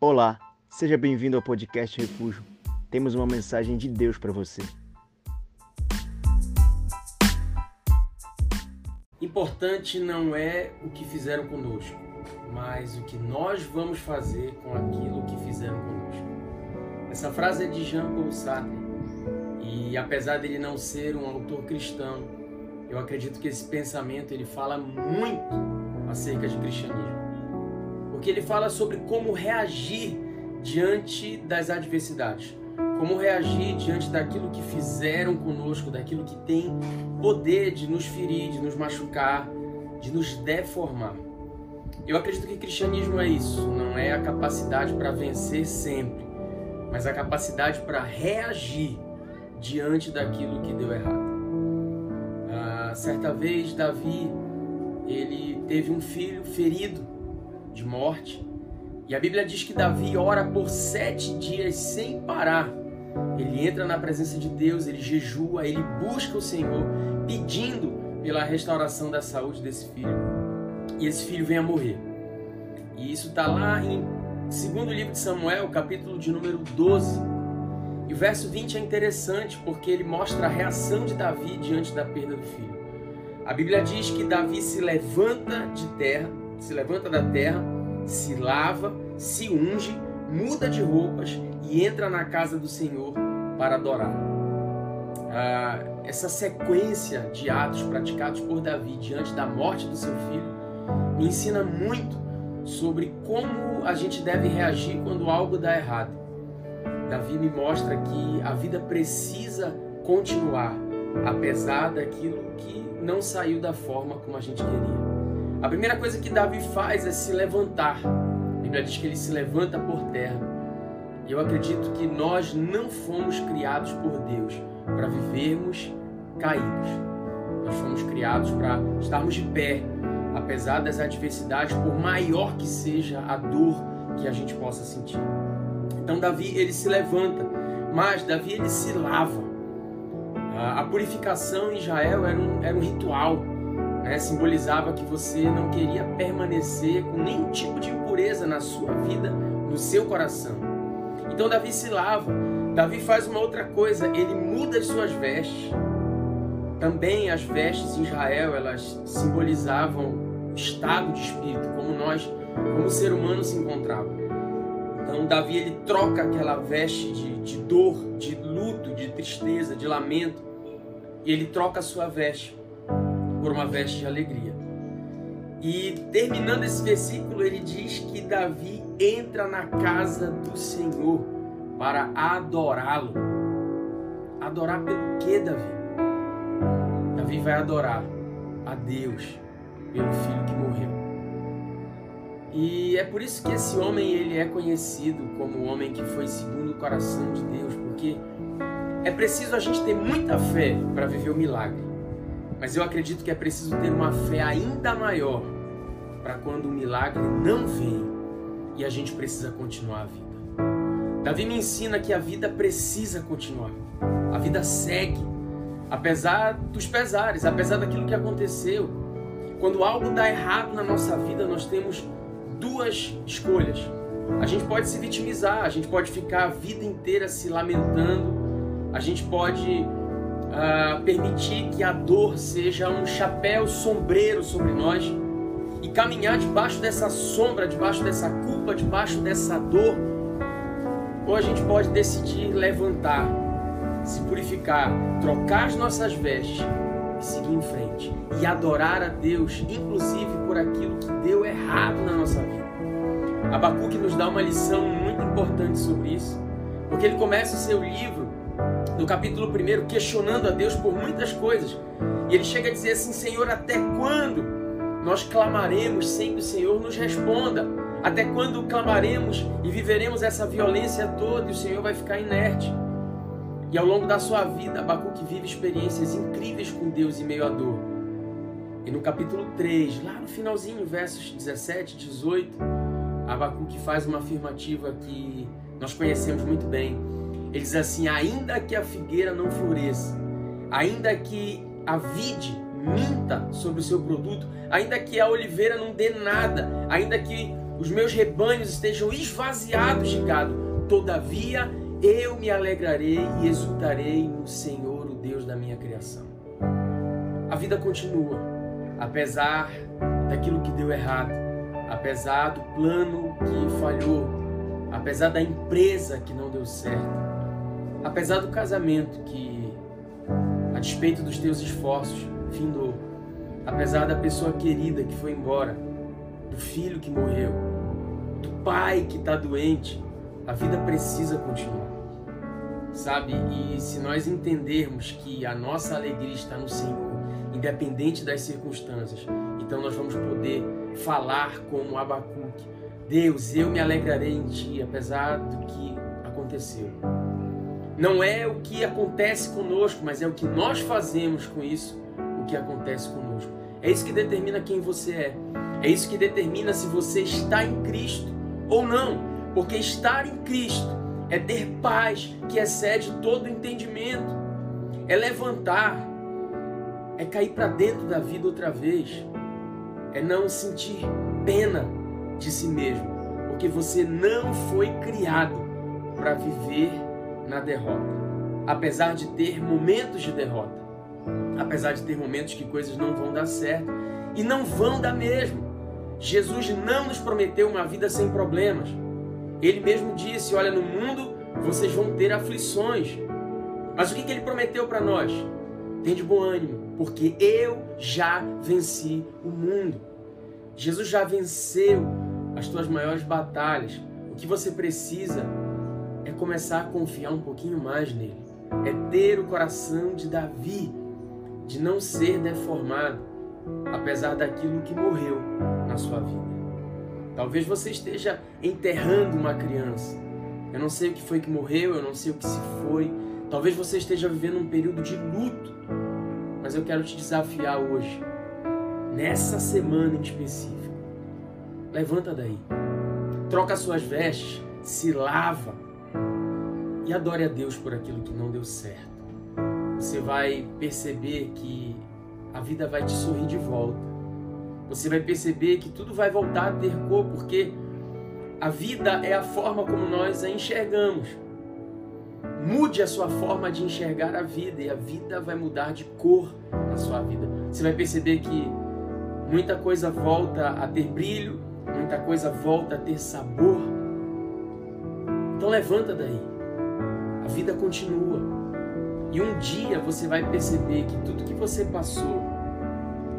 Olá, seja bem-vindo ao podcast Refúgio. Temos uma mensagem de Deus para você. Importante não é o que fizeram conosco, mas o que nós vamos fazer com aquilo que fizeram conosco. Essa frase é de Jean-Paul Sartre e apesar dele não ser um autor cristão, eu acredito que esse pensamento ele fala muito acerca de cristianismo. Porque ele fala sobre como reagir diante das adversidades. Como reagir diante daquilo que fizeram conosco, daquilo que tem poder de nos ferir, de nos machucar, de nos deformar. Eu acredito que cristianismo é isso, não é a capacidade para vencer sempre, mas a capacidade para reagir diante daquilo que deu errado. Ah, certa vez, Davi ele teve um filho ferido de morte e a Bíblia diz que Davi ora por sete dias sem parar. Ele entra na presença de Deus, ele jejua, ele busca o Senhor, pedindo pela restauração da saúde desse filho. E esse filho vem a morrer. E isso está lá em segundo livro de Samuel, capítulo de número 12. E o verso 20 é interessante porque ele mostra a reação de Davi diante da perda do filho. A Bíblia diz que Davi se levanta de terra, se levanta da terra, se lava, se unge, muda de roupas e entra na casa do Senhor para adorar. Ah, essa sequência de atos praticados por Davi diante da morte do seu filho me ensina muito sobre como a gente deve reagir quando algo dá errado. Davi me mostra que a vida precisa continuar, apesar daquilo que não saiu da forma como a gente queria. A primeira coisa que Davi faz é se levantar. A Bíblia diz que ele se levanta por terra. E eu acredito que nós não fomos criados por Deus para vivermos caídos. Nós fomos criados para estarmos de pé, apesar das adversidades, por maior que seja a dor que a gente possa sentir. Então Davi ele se levanta, mas Davi ele se lava. A purificação em Israel era um, era um ritual, né? simbolizava que você não queria permanecer com nenhum tipo de impureza na sua vida, no seu coração. Então Davi se lava. Davi faz uma outra coisa, ele muda as suas vestes. Também as vestes em Israel, elas simbolizavam estado de espírito, como nós, como o ser humano se encontrava. Então Davi ele troca aquela veste de, de dor, de luto, de tristeza, de lamento, e ele troca a sua veste por uma veste de alegria. E terminando esse versículo, ele diz que Davi entra na casa do Senhor para adorá-lo. Adorar pelo que, Davi? Davi vai adorar a Deus pelo filho que morreu. E é por isso que esse homem ele é conhecido como o homem que foi segundo o coração de Deus, porque é preciso a gente ter muita fé para viver o milagre. Mas eu acredito que é preciso ter uma fé ainda maior para quando o milagre não vem e a gente precisa continuar a vida. Davi me ensina que a vida precisa continuar. A vida segue, apesar dos pesares, apesar daquilo que aconteceu. Quando algo dá errado na nossa vida, nós temos duas escolhas. A gente pode se vitimizar, a gente pode ficar a vida inteira se lamentando, a gente pode permitir que a dor seja um chapéu sombreiro sobre nós e caminhar debaixo dessa sombra, debaixo dessa culpa, debaixo dessa dor. Ou a gente pode decidir levantar, se purificar, trocar as nossas vestes e seguir em frente e adorar a Deus, inclusive por aquilo que deu errado na nossa vida. Abacuque nos dá uma lição muito importante sobre isso, porque ele começa o seu livro no capítulo 1 questionando a Deus por muitas coisas. E ele chega a dizer assim: Senhor, até quando nós clamaremos sem que o Senhor nos responda? Até quando clamaremos e viveremos essa violência toda e o Senhor vai ficar inerte? E ao longo da sua vida, Abacuque vive experiências incríveis com Deus em meio à dor. E no capítulo 3, lá no finalzinho, versos 17, 18, Abacuque faz uma afirmativa que nós conhecemos muito bem. Ele diz assim: ainda que a figueira não floresça, ainda que a vide minta sobre o seu produto, ainda que a oliveira não dê nada, ainda que os meus rebanhos estejam esvaziados de gado. Todavia, eu me alegrarei e exultarei no Senhor, o Deus da minha criação. A vida continua, apesar daquilo que deu errado, apesar do plano que falhou, apesar da empresa que não deu certo, apesar do casamento que, a despeito dos teus esforços, findou, apesar da pessoa querida que foi embora, do filho que morreu, do pai que está doente, a vida precisa continuar. Sabe? E se nós entendermos que a nossa alegria está no Senhor, independente das circunstâncias, então nós vamos poder falar como Abacuque: Deus, eu me alegrarei em ti, apesar do que aconteceu. Não é o que acontece conosco, mas é o que nós fazemos com isso, o que acontece conosco. É isso que determina quem você é. É isso que determina se você está em Cristo ou não. Porque estar em Cristo é ter paz que excede todo entendimento, é levantar, é cair para dentro da vida outra vez, é não sentir pena de si mesmo, porque você não foi criado para viver na derrota. Apesar de ter momentos de derrota, apesar de ter momentos que coisas não vão dar certo e não vão dar mesmo. Jesus não nos prometeu uma vida sem problemas. Ele mesmo disse: Olha, no mundo vocês vão ter aflições. Mas o que, que ele prometeu para nós? Tem de bom ânimo, porque eu já venci o mundo. Jesus já venceu as tuas maiores batalhas. O que você precisa é começar a confiar um pouquinho mais nele. É ter o coração de Davi, de não ser deformado, apesar daquilo que morreu na sua vida. Talvez você esteja enterrando uma criança. Eu não sei o que foi que morreu, eu não sei o que se foi. Talvez você esteja vivendo um período de luto. Mas eu quero te desafiar hoje, nessa semana em específico. Levanta daí. Troca suas vestes, se lava e adore a Deus por aquilo que não deu certo. Você vai perceber que a vida vai te sorrir de volta você vai perceber que tudo vai voltar a ter cor, porque a vida é a forma como nós a enxergamos. Mude a sua forma de enxergar a vida e a vida vai mudar de cor na sua vida. Você vai perceber que muita coisa volta a ter brilho, muita coisa volta a ter sabor. Então levanta daí. A vida continua. E um dia você vai perceber que tudo que você passou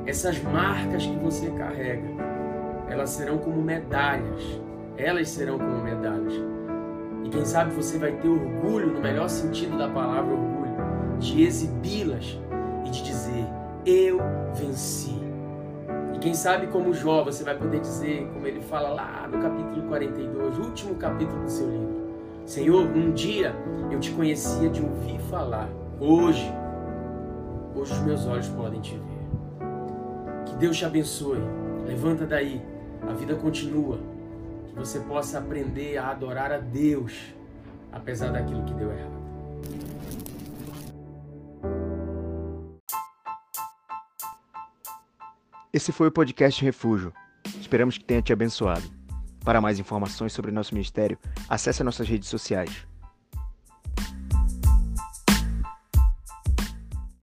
essas marcas que você carrega, elas serão como medalhas. Elas serão como medalhas. E quem sabe você vai ter orgulho, no melhor sentido da palavra orgulho, de exibi-las e de dizer: Eu venci. E quem sabe, como Jó, você vai poder dizer, como ele fala lá no capítulo 42, último capítulo do seu livro: Senhor, um dia eu te conhecia de ouvir falar, hoje, hoje os meus olhos podem te ver. Deus te abençoe. Levanta daí. A vida continua. Que você possa aprender a adorar a Deus, apesar daquilo que deu errado. Esse foi o podcast Refúgio. Esperamos que tenha te abençoado. Para mais informações sobre nosso ministério, acesse nossas redes sociais.